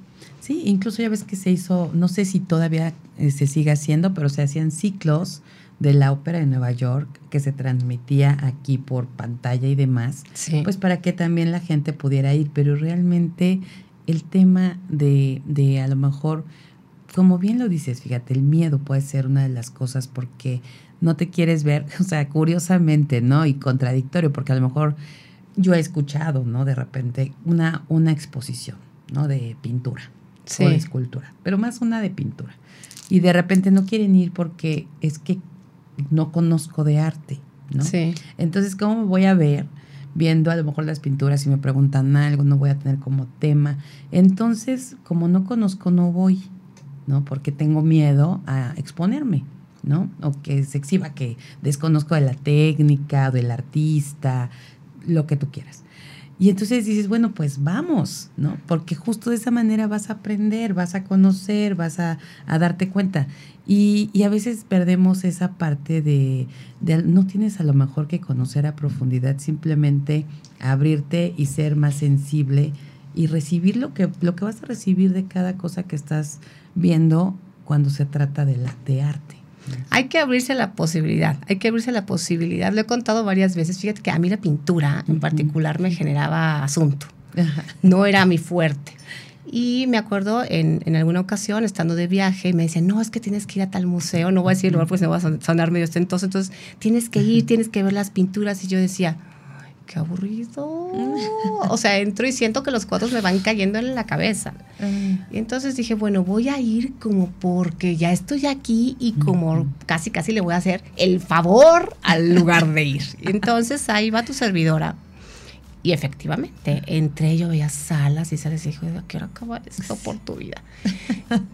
Sí, incluso ya ves que se hizo, no sé si todavía eh, se sigue haciendo, pero se hacían ciclos de la ópera de Nueva York que se transmitía aquí por pantalla y demás, pues para que también la gente pudiera ir, pero realmente el tema de, de a lo mejor, como bien lo dices, fíjate, el miedo puede ser una de las cosas porque no te quieres ver, o sea, curiosamente, ¿no? Y contradictorio, porque a lo mejor yo he escuchado, ¿no? De repente una, una exposición, ¿no? De pintura o de escultura, pero más una de pintura y de repente no quieren ir porque es que no conozco de arte, ¿no? Sí. Entonces, ¿cómo me voy a ver viendo a lo mejor las pinturas y me preguntan algo, no voy a tener como tema? Entonces, como no conozco, no voy, ¿no? Porque tengo miedo a exponerme, ¿no? O que se exhiba, que desconozco de la técnica, del artista, lo que tú quieras. Y entonces dices, bueno, pues vamos, ¿no? Porque justo de esa manera vas a aprender, vas a conocer, vas a, a darte cuenta. Y, y, a veces perdemos esa parte de, no tienes a lo mejor que conocer a profundidad, simplemente abrirte y ser más sensible y recibir lo que, lo que vas a recibir de cada cosa que estás viendo cuando se trata de, la, de arte. Hay que abrirse la posibilidad, hay que abrirse la posibilidad. Lo he contado varias veces. Fíjate que a mí la pintura en particular me generaba asunto. No era mi fuerte. Y me acuerdo en, en, alguna ocasión, estando de viaje, me decían, no, es que tienes que ir a tal museo, no voy a decir el lugar, pues me va a sonar medio entonces, entonces tienes que ir, tienes que ver las pinturas. Y yo decía, qué aburrido. o sea, entro y siento que los cuadros me van cayendo en la cabeza. Y entonces dije, bueno, voy a ir como porque ya estoy aquí y como casi, casi le voy a hacer el favor al lugar de ir. Entonces ahí va tu servidora. Y efectivamente, entré, yo veía salas y salas y dije, ¿a qué hora acaba esto por tu vida?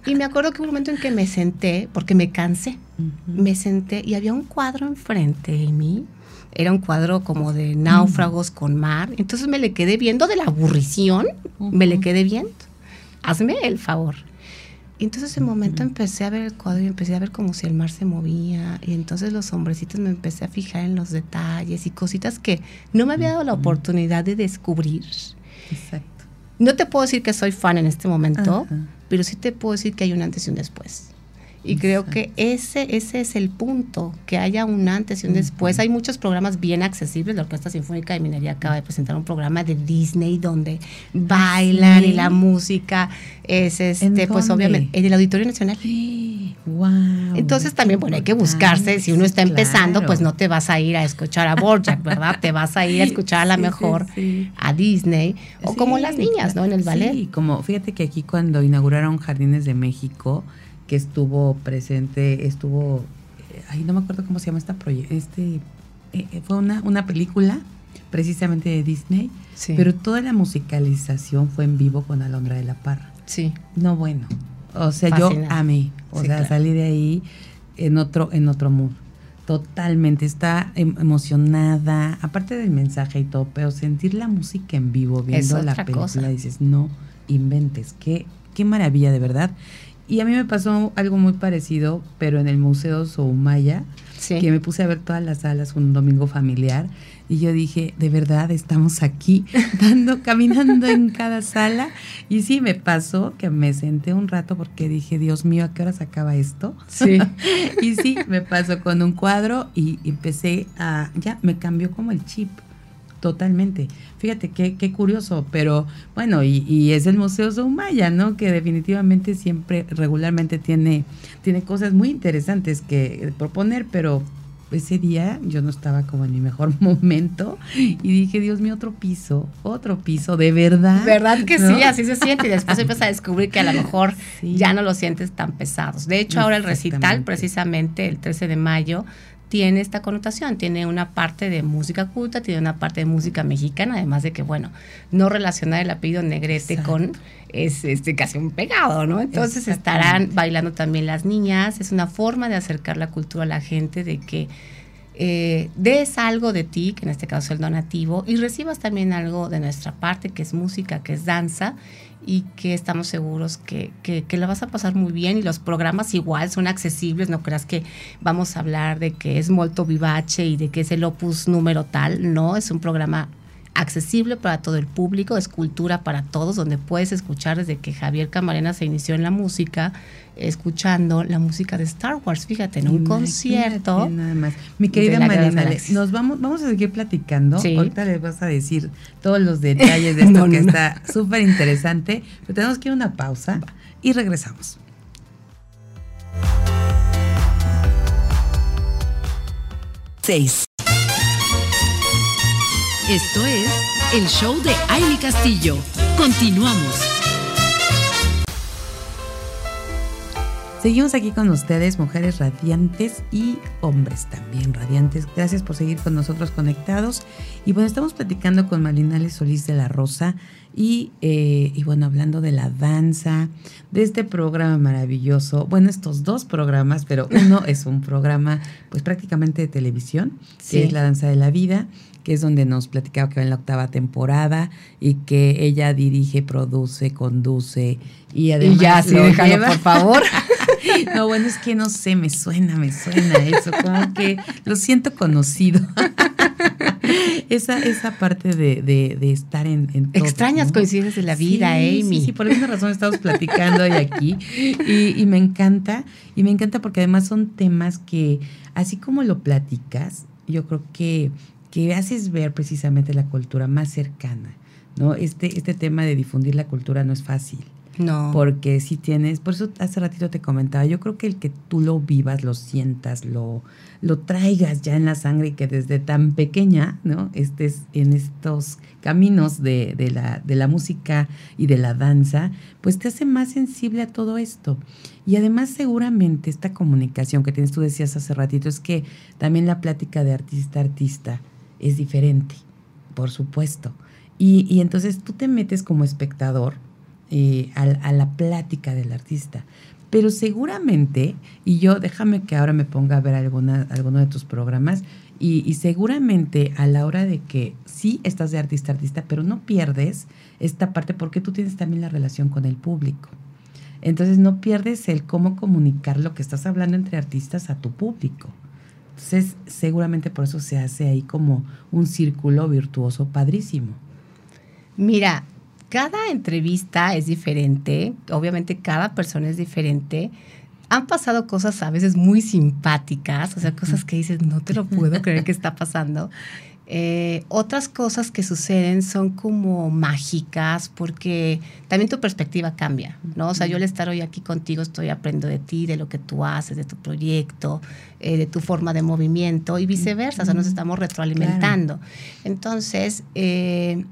y me acuerdo que hubo un momento en que me senté, porque me cansé, me senté y había un cuadro enfrente de mí era un cuadro como de náufragos con mar. Entonces me le quedé viendo de la aburrición, me le quedé viendo. Hazme el favor. Y entonces ese momento empecé a ver el cuadro y empecé a ver como si el mar se movía. Y entonces los hombrecitos me empecé a fijar en los detalles y cositas que no me había dado la oportunidad de descubrir. Exacto. No te puedo decir que soy fan en este momento, pero sí te puedo decir que hay un antes y un después. Y creo que ese, ese es el punto, que haya un antes y un después. Hay muchos programas bien accesibles. La Orquesta Sinfónica de Minería acaba de presentar un programa de Disney donde bailan ¿Sí? y la música es este, pues obviamente, en el Auditorio Nacional. Wow. Entonces también, bueno, hay que buscarse. Si uno está empezando, claro. pues no te vas a ir a escuchar a Borjak, ¿verdad? te vas a ir a escuchar a la mejor sí, a Disney o como las niñas, ¿no? En el ballet. Sí, como fíjate que aquí cuando inauguraron Jardines de México, que estuvo presente, estuvo, ay, no me acuerdo cómo se llama esta este, eh, fue una, una película precisamente de Disney, sí. pero toda la musicalización fue en vivo con Alondra de la Parra. Sí. No, bueno, o sea, Fascinante. yo amé, o sí, sea, claro. salí de ahí en otro, en otro mood. Totalmente, está emocionada, aparte del mensaje y todo, pero sentir la música en vivo, viendo la película, cosa. dices, no inventes, qué, qué maravilla, de verdad. Y a mí me pasó algo muy parecido, pero en el Museo Soumaya, sí. que me puse a ver todas las salas un domingo familiar y yo dije, de verdad estamos aquí dando, caminando en cada sala. Y sí, me pasó que me senté un rato porque dije, Dios mío, ¿a qué hora se acaba esto? Sí. y sí, me pasó con un cuadro y empecé a, ya, me cambió como el chip. Totalmente. Fíjate qué, qué curioso, pero bueno, y, y, es el Museo Soumaya, ¿no? Que definitivamente siempre, regularmente tiene, tiene cosas muy interesantes que proponer, pero ese día yo no estaba como en mi mejor momento y dije, Dios mío, otro piso, otro piso, de verdad. ¿Verdad que ¿no? sí? Así se siente y después empiezas a descubrir que a lo mejor sí. ya no lo sientes tan pesados. De hecho, ahora el recital, precisamente el 13 de mayo, tiene esta connotación, tiene una parte de música culta, tiene una parte de música mexicana, además de que, bueno, no relacionar el apellido Negrete Exacto. con es este, casi un pegado, ¿no? Entonces estarán bailando también las niñas, es una forma de acercar la cultura a la gente, de que eh, des algo de ti, que en este caso es el donativo, y recibas también algo de nuestra parte, que es música, que es danza, y que estamos seguros que, que, que, la vas a pasar muy bien y los programas igual son accesibles, no creas que vamos a hablar de que es molto vivace y de que es el opus número tal, no, es un programa accesible para todo el público, es cultura para todos, donde puedes escuchar desde que Javier Camarena se inició en la música, escuchando la música de Star Wars, fíjate, en un Imagínate concierto. Nada más. Mi querida Marina, nos vamos, vamos a seguir platicando. Sí. Ahorita les vas a decir todos los detalles de esto no, que no. está súper interesante, pero tenemos que ir a una pausa y regresamos. Seis. Esto es el show de Aile Castillo. Continuamos. Seguimos aquí con ustedes, mujeres radiantes y hombres también radiantes. Gracias por seguir con nosotros conectados. Y bueno, estamos platicando con Malinale Solís de la Rosa y, eh, y, bueno, hablando de la danza, de este programa maravilloso. Bueno, estos dos programas, pero uno es un programa pues prácticamente de televisión, que es La Danza de la Vida que es donde nos platicaba que va en la octava temporada y que ella dirige, produce, conduce y además. Y ya, sí, déjalo, por favor. no, bueno, es que no sé, me suena, me suena eso, como que lo siento conocido. esa, esa parte de, de, estar en, en Extrañas coincidencias de la vida, Amy. Sí, sí, por esa razón estamos platicando hoy aquí. Y, y me encanta, y me encanta porque además son temas que, así como lo platicas, yo creo que que haces ver precisamente la cultura más cercana, ¿no? Este, este tema de difundir la cultura no es fácil. No. Porque si tienes, por eso hace ratito te comentaba, yo creo que el que tú lo vivas, lo sientas, lo, lo traigas ya en la sangre y que desde tan pequeña, ¿no? Estés en estos caminos de, de, la, de la música y de la danza, pues te hace más sensible a todo esto. Y además seguramente esta comunicación que tienes, tú decías hace ratito, es que también la plática de artista a artista, es diferente, por supuesto. Y, y entonces tú te metes como espectador eh, a, la plática del artista. Pero seguramente, y yo déjame que ahora me ponga a ver alguna, alguno de tus programas, y, y, seguramente a la hora de que sí estás de artista artista, pero no pierdes esta parte porque tú tienes también la relación con el público. Entonces no pierdes el cómo comunicar lo que estás hablando entre artistas a tu público. Entonces, seguramente por eso se hace ahí como un círculo virtuoso padrísimo. Mira, cada entrevista es diferente, obviamente cada persona es diferente. Han pasado cosas a veces muy simpáticas, o sea, cosas que dices, no te lo puedo creer que está pasando. Eh, otras cosas que suceden son como mágicas porque también tu perspectiva cambia, ¿no? O sea, yo al estar hoy aquí contigo estoy aprendiendo de ti, de lo que tú haces, de tu proyecto, eh, de tu forma de movimiento y viceversa, o sea, nos estamos retroalimentando. Entonces, eh,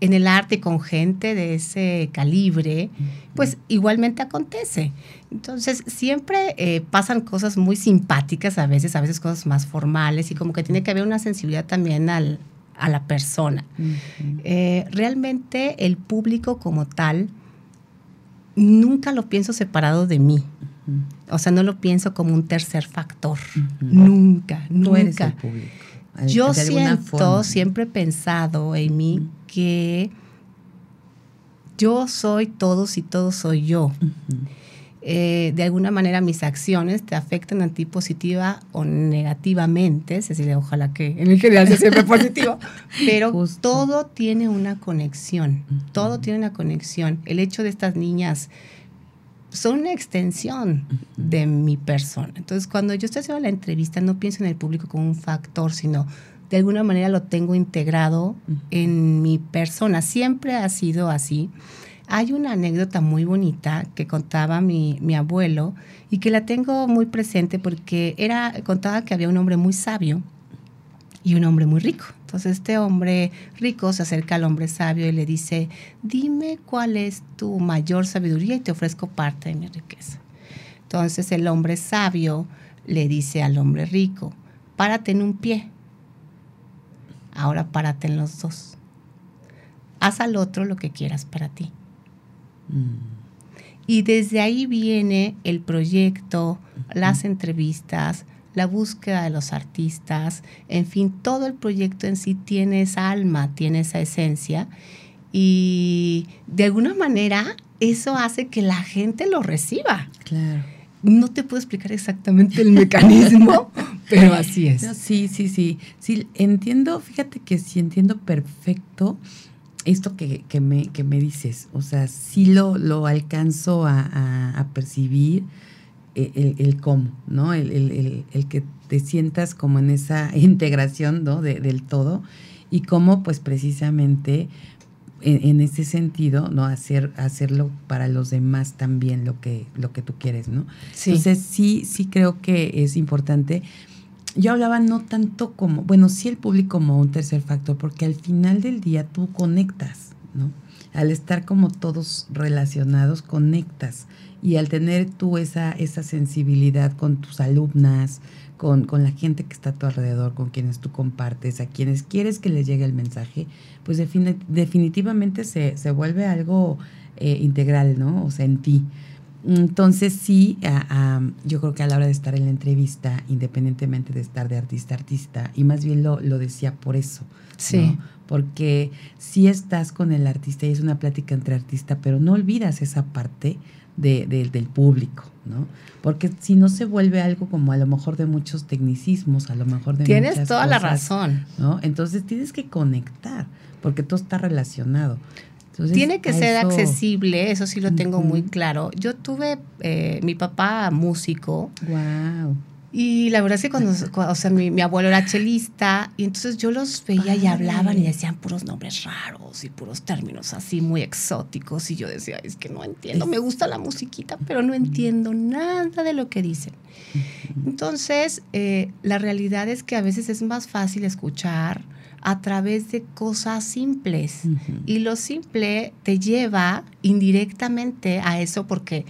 en el arte con gente de ese calibre, pues igualmente acontece. Entonces, siempre eh, pasan cosas muy simpáticas a veces, a veces cosas más formales y como que tiene que haber una sensibilidad también al, a la persona. Eh, realmente el público como tal, nunca lo pienso separado de mí. O sea, no lo pienso como un tercer factor. Nunca, nunca. Yo siento, siempre he pensado, Amy, que yo soy todos y todos soy yo. Eh, de alguna manera mis acciones te afectan a ti positiva o negativamente, es decir, ojalá que en el general sea siempre positivo, pero todo tiene una conexión, todo tiene una conexión. El hecho de estas niñas son una extensión de mi persona. Entonces, cuando yo estoy haciendo la entrevista, no pienso en el público como un factor, sino de alguna manera lo tengo integrado en mi persona. Siempre ha sido así. Hay una anécdota muy bonita que contaba mi, mi, abuelo y que la tengo muy presente porque era, contaba que había un hombre muy sabio y un hombre muy rico. Entonces este hombre rico se acerca al hombre sabio y le dice, dime cuál es tu mayor sabiduría y te ofrezco parte de mi riqueza. Entonces el hombre sabio le dice al hombre rico, párate en un pie ahora párate en los dos. Haz al otro lo que quieras para ti. Mm. Y desde ahí viene el proyecto, las entrevistas, la búsqueda de los artistas, en fin, todo el proyecto en sí tiene esa alma, tiene esa esencia. Y de alguna manera eso hace que la gente lo reciba. Claro no te puedo explicar exactamente el mecanismo, pero así es. sí, sí, sí. Sí, entiendo, fíjate que sí entiendo perfecto esto que, me, que me dices. O sea, sí lo, lo alcanzo a, percibir e, el, cómo, ¿no? El, que te sientas como en esa integración, ¿no? del todo y cómo, pues precisamente en, ese sentido, ¿no? Hacer, hacerlo para los demás también lo que, lo que tú quieres, ¿no? Entonces, sí, sí creo que es importante. Yo hablaba no tanto como, bueno, sí el público como un tercer factor, porque al final del día tú conectas, ¿no? Al estar como todos relacionados, conectas. Y al tener tú esa, esa sensibilidad con tus alumnas, con, con, la gente que está a tu alrededor, con quienes tú compartes, a quienes quieres que les llegue el mensaje, pues definitivamente se, se, vuelve algo eh, integral, ¿no? O sea, en ti. Entonces sí, yo creo que a la hora de estar en la entrevista, independientemente de estar de artista a artista, y más bien lo, lo decía por eso, sí. porque si estás con el artista y es una plática entre artista, pero no olvidas esa parte de, del público, ¿no? Porque si no se vuelve algo como a lo mejor de muchos tecnicismos, a lo mejor de Tienes toda la razón. ¿no? Entonces tienes que conectar, porque todo está relacionado. Tiene que ser accesible, eso sí lo tengo muy claro. Yo tuve eh, mi papá músico. Wow. Y la verdad es que cuando, o sea, mi, abuelo era chelista y entonces yo los veía y hablaban y decían puros nombres raros y puros términos así muy exóticos y yo decía, es que no entiendo, me gusta la musiquita, pero no entiendo nada de lo que dicen. Entonces, eh, la realidad es que a veces es más fácil escuchar a través de cosas simples y lo simple te lleva indirectamente a eso porque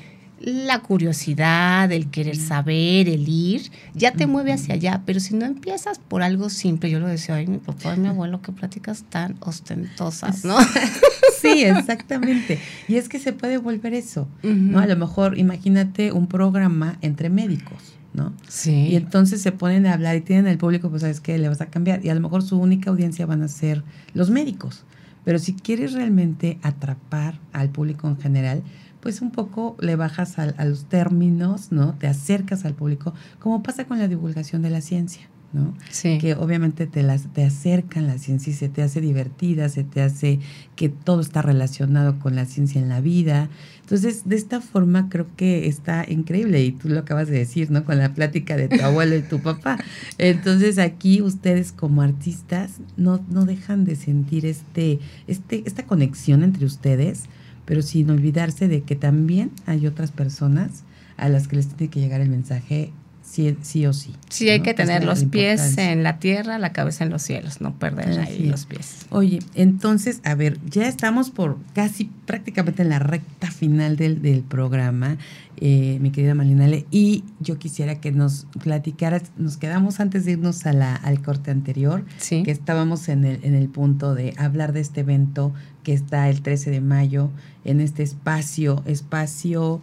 la curiosidad, el querer saber, el ir, ya te mueve hacia allá, pero si no empiezas por algo simple, yo lo decía, ay, mi papá y mi abuelo, qué pláticas tan ostentosas, ¿no? sí, exactamente. Y es que se puede volver eso, ¿no? A lo mejor, imagínate un programa entre médicos. ¿no? Sí. Y entonces se ponen a hablar y tienen el público, pues sabes que le vas a cambiar. Y a lo mejor su única audiencia van a ser los médicos. Pero si quieres realmente atrapar al público en general, pues un poco le bajas a, los términos, ¿no? Te acercas al público, como pasa con la divulgación de la ciencia. ¿no? Sí. Que obviamente te, las, te acercan la ciencia y se te hace divertida, se te hace que todo está relacionado con la ciencia en la vida. Entonces, de esta forma creo que está increíble y tú lo acabas de decir, ¿no? Con la plática de tu abuelo y tu papá. Entonces, aquí ustedes como artistas no, no dejan de sentir este, este, esta conexión entre ustedes pero sin olvidarse de que también hay otras personas a las que les tiene que llegar el mensaje sí, sí o sí. Sí, hay que tener los pies en la tierra, la cabeza en los cielos, no perder ahí los pies. Oye, entonces, a ver, ya estamos por casi prácticamente en la recta final del, del programa, eh, mi querida Malinale, y yo quisiera que nos platicaras, nos quedamos antes de irnos a la, al corte anterior, que estábamos en el, en el punto de hablar de este evento que está el 13 de mayo en este espacio, espacio...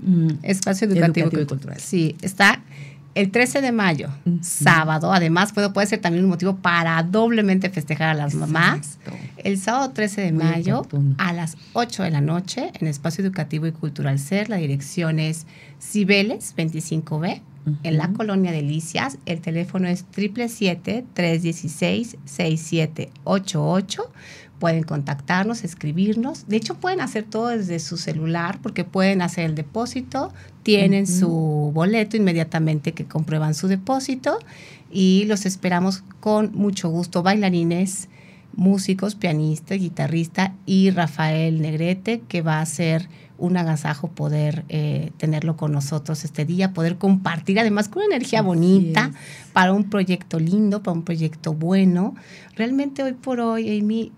Mm, espacio educativo, y cultural. Sí, está el 13 de mayo, sábado, además puede, puede ser también un motivo para doblemente festejar a las mamás. El sábado 13 de mayo a las 8 de la noche en Espacio Educativo y Cultural Ser, la dirección es Cibeles 25B, en la colonia Delicias. El teléfono es 777-316-6788 pueden contactarnos, escribirnos. De hecho, pueden hacer todo desde su celular porque pueden hacer el depósito, tienen su boleto inmediatamente que comprueban su depósito y los esperamos con mucho gusto. Bailarines, músicos, pianista, guitarrista y Rafael Negrete, que va a ser un agasajo poder eh, tenerlo con nosotros este día, poder compartir además con una energía bonita para un proyecto lindo, para un proyecto bueno. Realmente hoy por hoy, Amy,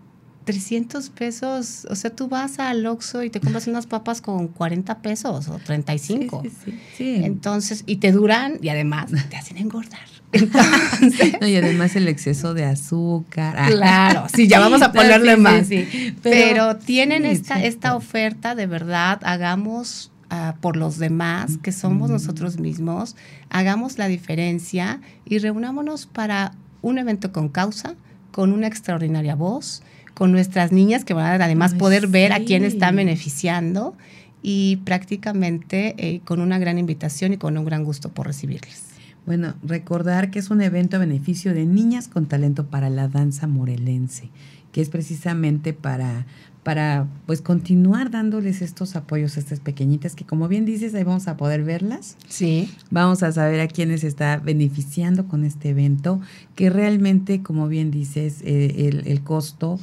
300 pesos, o sea, tú vas al Oxxo y te compras unas papas con 40 pesos o 35. Sí, sí, sí, Entonces, y te duran y además te hacen engordar. y además el exceso de azúcar. Ah. Claro, sí, ya vamos a ponerle más. Pero, Pero, tienen esta, esta oferta, de verdad, hagamos ah, por los demás, que somos nosotros mismos, hagamos la diferencia y reunámonos para un evento con causa, con una extraordinaria voz, con nuestras niñas, que van a además poder ver a quién están beneficiando y prácticamente eh, con una gran invitación y con un gran gusto por recibirles. Bueno, recordar que es un evento a beneficio de niñas con talento para la danza morelense, que es precisamente para, para pues continuar dándoles estos apoyos a estas pequeñitas que como bien dices, ahí vamos a poder verlas. Sí. Vamos a saber a quiénes está beneficiando con este evento, que realmente, como bien dices, eh, el, el costo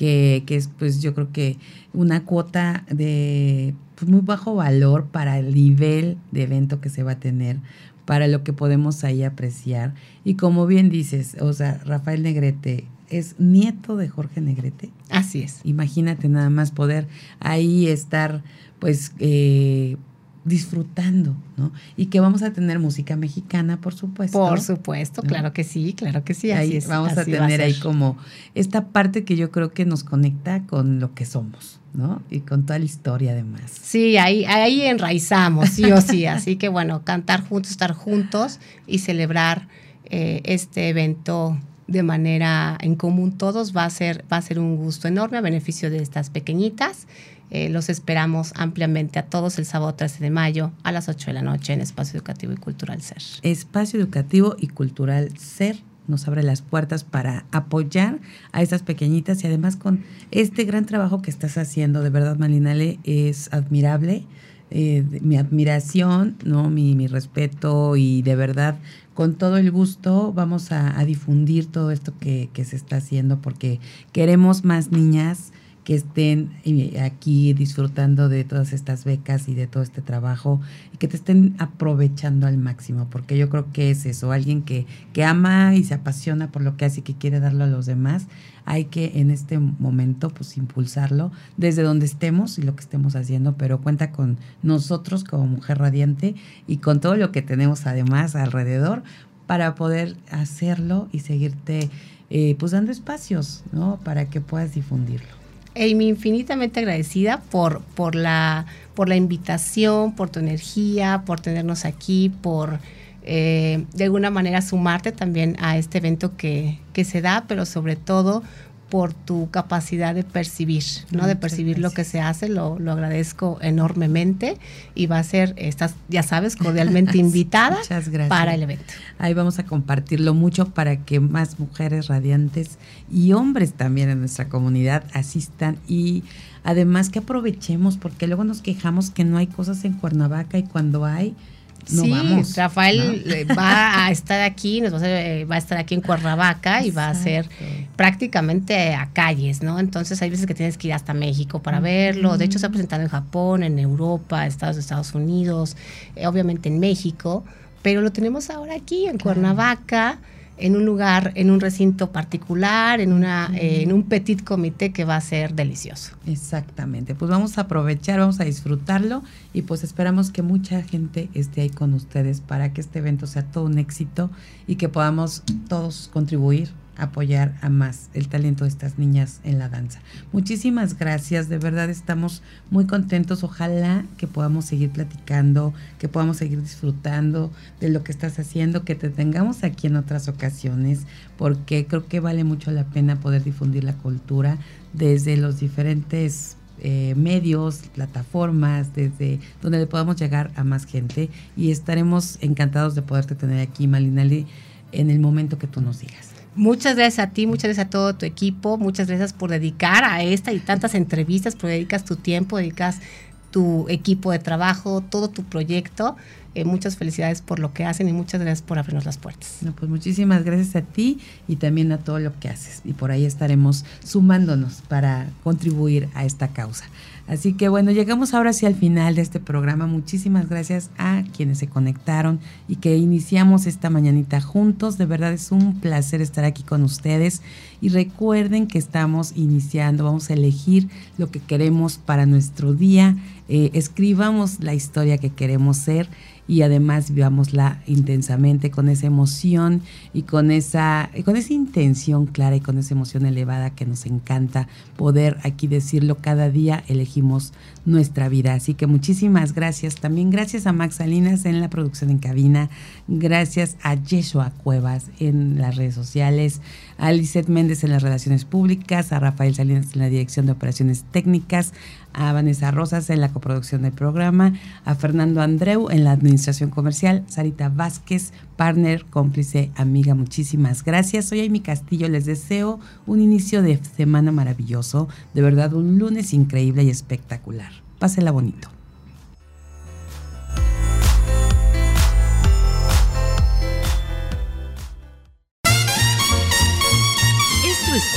que, es pues yo creo que una cuota de pues, muy bajo valor para el nivel de evento que se va a tener, para lo que podemos ahí apreciar. Y como bien dices, o sea, Rafael Negrete, es nieto de Jorge Negrete. Así es. Imagínate nada más poder ahí estar, pues, eh, disfrutando, ¿no? Y que vamos a tener música mexicana, por supuesto. Por supuesto, claro que sí, claro que sí. Así ahí vamos a tener ahí como esta parte que yo creo que nos conecta con lo que somos. ¿no? Y con toda la historia además. Sí, ahí, ahí enraizamos, sí o sí. Así que bueno, cantar juntos, estar juntos y celebrar eh, este evento de manera en común todos va a ser, va a ser un gusto enorme a beneficio de estas pequeñitas. Eh, los esperamos ampliamente a todos el sábado 13 de mayo a las 8 de la noche en Espacio Educativo y Cultural Ser. Espacio Educativo y Cultural Ser nos abre las puertas para apoyar a estas pequeñitas y además con este gran trabajo que estás haciendo, de verdad Malinale, es admirable. Eh, mi admiración, ¿no? Mi, mi, respeto y de verdad con todo el gusto vamos a, difundir todo esto que, que, se está haciendo porque queremos más niñas que estén eh, aquí disfrutando de todas estas becas y de todo este trabajo y que te estén aprovechando al máximo, porque yo creo que es eso, alguien que, que ama y se apasiona por lo que hace y que quiere darlo a los demás, hay que en este momento pues impulsarlo desde donde estemos y lo que estemos haciendo, pero cuenta con nosotros como mujer radiante y con todo lo que tenemos además alrededor para poder hacerlo y seguirte eh, pues dando espacios, ¿no? Para que puedas difundirlo. Amy, infinitamente agradecida por, por, la, por la invitación, por tu energía, por tenernos aquí, por eh, de alguna manera sumarte también a este evento que, que se da, pero sobre todo por tu capacidad de percibir, ¿no? De percibir lo que se hace, lo, lo, agradezco enormemente y va a ser, estás, ya sabes, cordialmente invitada para el evento. Ahí vamos a compartirlo mucho para que más mujeres radiantes y hombres también en nuestra comunidad asistan y además que aprovechemos, porque luego nos quejamos que no hay cosas en Cuernavaca y cuando hay, sí, Rafael eh, va a estar aquí, nos va, a, eh, va a estar aquí en Cuernavaca y va a ser prácticamente a calles, ¿no? Entonces hay veces que tienes que ir hasta México para verlo. De hecho, se ha presentado en Japón, en Europa, Estados, Estados Unidos, eh, obviamente en México, pero lo tenemos ahora aquí en Cuernavaca en un lugar, en un recinto particular, en, una, eh, en un petit comité que va a ser delicioso. Exactamente, pues vamos a aprovechar, vamos a disfrutarlo y pues esperamos que mucha gente esté ahí con ustedes para que este evento sea todo un éxito y que podamos todos contribuir apoyar a más el talento de estas niñas en la danza. Muchísimas gracias, de verdad estamos muy contentos. Ojalá que podamos seguir platicando, que podamos seguir disfrutando de lo que estás haciendo, que te tengamos aquí en otras ocasiones, porque creo que vale mucho la pena poder difundir la cultura desde los diferentes eh, medios, plataformas, desde donde le podamos llegar a más gente y estaremos encantados de poderte tener aquí, Malinali, en el momento que tú nos digas. Muchas gracias a ti, muchas gracias a todo tu equipo, muchas gracias por dedicar a esta y tantas entrevistas, por dedicas tu tiempo, dedicas tu equipo de trabajo, todo tu proyecto. Eh, muchas felicidades por lo que hacen y muchas gracias por abrirnos las puertas. No, pues muchísimas gracias a ti y también a todo lo que haces. Y por ahí estaremos sumándonos para contribuir a esta causa. Así que bueno, llegamos ahora sí al final de este programa. Muchísimas gracias a quienes se conectaron y que iniciamos esta mañanita juntos. De verdad es un placer estar aquí con ustedes. Y recuerden que estamos iniciando, vamos a elegir lo que queremos para nuestro día. Eh, escribamos la historia que queremos ser y además vivámosla intensamente con esa emoción y con esa, con esa intención clara y con esa emoción elevada que nos encanta poder aquí decirlo cada día elegimos nuestra vida. Así que muchísimas gracias. También gracias a Max Salinas en la producción en cabina. Gracias a Yeshua Cuevas en las redes sociales. A Lizeth Méndez en las relaciones públicas. A Rafael Salinas en la dirección de operaciones técnicas a Vanessa Rosas en la coproducción del programa, a Fernando Andreu en la administración comercial, Sarita Vázquez, partner, cómplice, amiga, muchísimas gracias. Soy Amy Castillo, les deseo un inicio de semana maravilloso, de verdad un lunes increíble y espectacular. Pásela bonito.